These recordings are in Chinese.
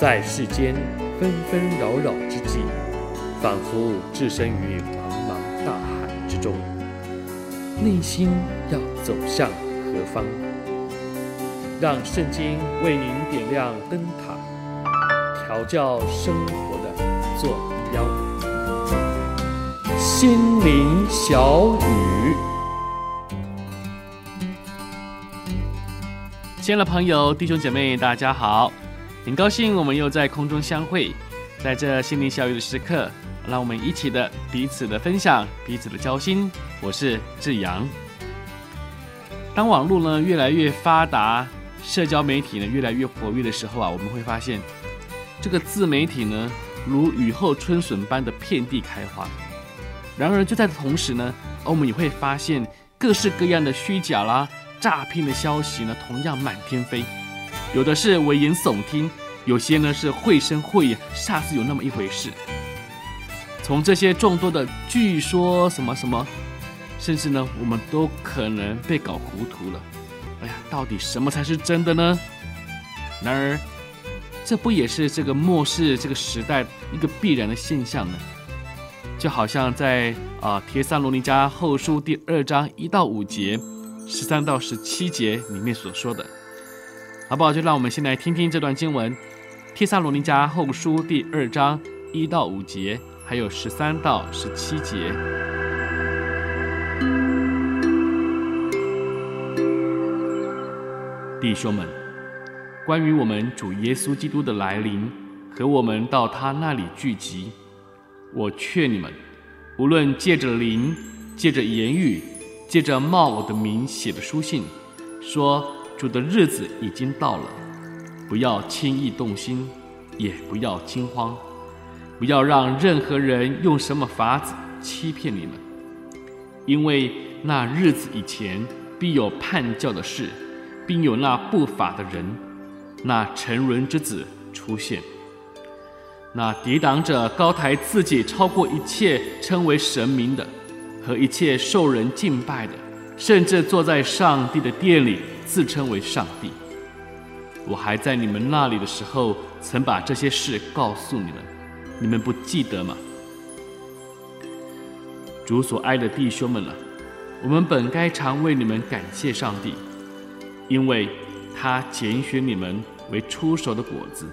在世间纷纷扰扰之际，仿佛置身于茫茫大海之中，内心要走向何方？让圣经为您点亮灯塔，调教生活的坐标。心灵小语，亲爱的朋友、弟兄姐妹，大家好。很高兴我们又在空中相会，在这心灵小语的时刻，让我们一起的彼此的分享，彼此的交心。我是志阳。当网络呢越来越发达，社交媒体呢越来越活跃的时候啊，我们会发现这个自媒体呢如雨后春笋般的遍地开花。然而就在同时呢，我们也会发现各式各样的虚假啦、诈骗的消息呢，同样满天飞。有的是危言耸听，有些呢是绘声绘影，煞是有那么一回事。从这些众多的据说什么什么，甚至呢，我们都可能被搞糊涂了。哎呀，到底什么才是真的呢？然而，这不也是这个末世这个时代一个必然的现象呢？就好像在啊《帖撒罗尼迦后书》第二章一到五节、十三到十七节里面所说的。好不好？就让我们先来听听这段经文，《帖撒罗尼迦后书》第二章一到五节，还有十三到十七节。弟兄们，关于我们主耶稣基督的来临和我们到他那里聚集，我劝你们，无论借着灵、借着言语、借着冒我的名写的书信，说。主的日子已经到了，不要轻易动心，也不要惊慌，不要让任何人用什么法子欺骗你们，因为那日子以前必有叛教的事，并有那不法的人，那沉沦之子出现，那抵挡者高抬自己超过一切称为神明的，和一切受人敬拜的，甚至坐在上帝的殿里。自称为上帝，我还在你们那里的时候，曾把这些事告诉你们，你们不记得吗？主所爱的弟兄们啊，我们本该常为你们感谢上帝，因为他拣选你们为初熟的果子，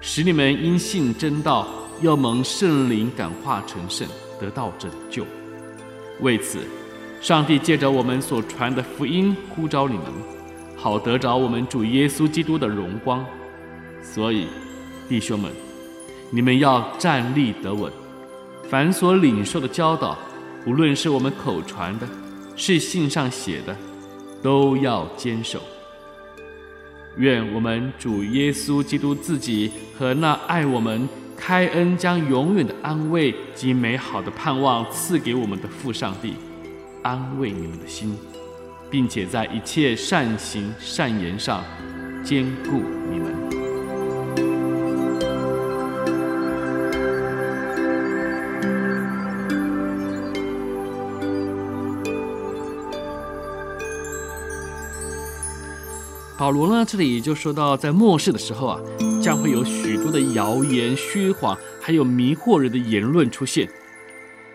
使你们因信真道，又蒙圣灵感化成圣，得到拯救。为此，上帝借着我们所传的福音呼召你们。好得着我们主耶稣基督的荣光，所以弟兄们，你们要站立得稳。凡所领受的教导，无论是我们口传的，是信上写的，都要坚守。愿我们主耶稣基督自己和那爱我们、开恩将永远的安慰及美好的盼望赐给我们的父上帝，安慰你们的心。并且在一切善行善言上坚固你们。保罗呢，这里就说到，在末世的时候啊，将会有许多的谣言、虚谎，还有迷惑人的言论出现，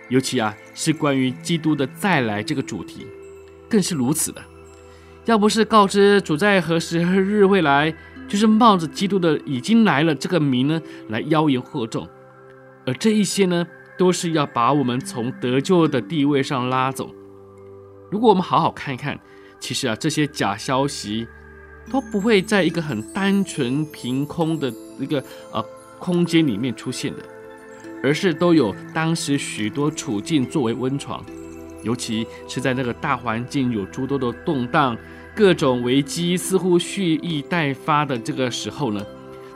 尤其啊，是关于基督的再来这个主题。更是如此的，要不是告知主在何时何日会来，就是冒着基督的已经来了这个名呢，来妖言惑众，而这一些呢，都是要把我们从得救的地位上拉走。如果我们好好看一看，其实啊，这些假消息都不会在一个很单纯凭空的一个呃空间里面出现的，而是都有当时许多处境作为温床。尤其是在那个大环境有诸多的动荡，各种危机似乎蓄意待发的这个时候呢，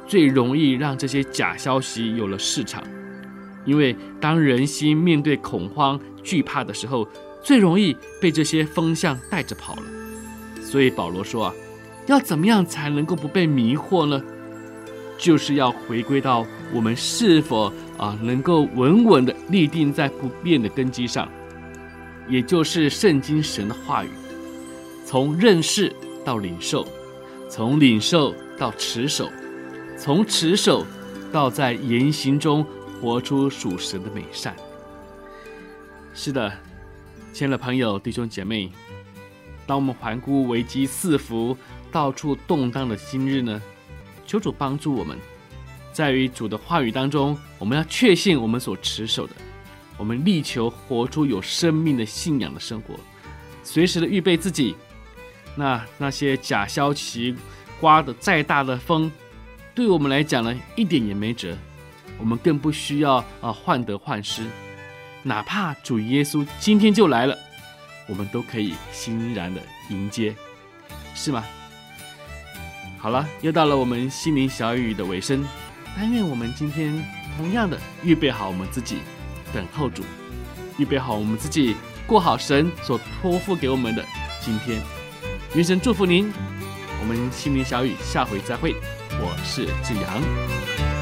最容易让这些假消息有了市场。因为当人心面对恐慌、惧怕的时候，最容易被这些风向带着跑了。所以保罗说啊，要怎么样才能够不被迷惑呢？就是要回归到我们是否啊能够稳稳地立定在不变的根基上。也就是圣经神的话语，从认识到领受，从领受到持守，从持守到在言行中活出属神的美善。是的，亲爱的朋友、弟兄姐妹，当我们环顾危机四伏、到处动荡的今日呢，求主帮助我们，在于主的话语当中，我们要确信我们所持守的，我们力求活出有生命的信仰的生活，随时的预备自己。那那些假消息刮的再大的风，对我们来讲呢，一点也没辙。我们更不需要啊患得患失，哪怕主耶稣今天就来了，我们都可以欣然的迎接，是吗？好了，又到了我们心灵小雨的尾声。但愿我们今天同样的预备好我们自己，等候主，预备好我们自己，过好神所托付给我们的今天。愿神祝福您，我们心灵小雨下回再会。我是志阳。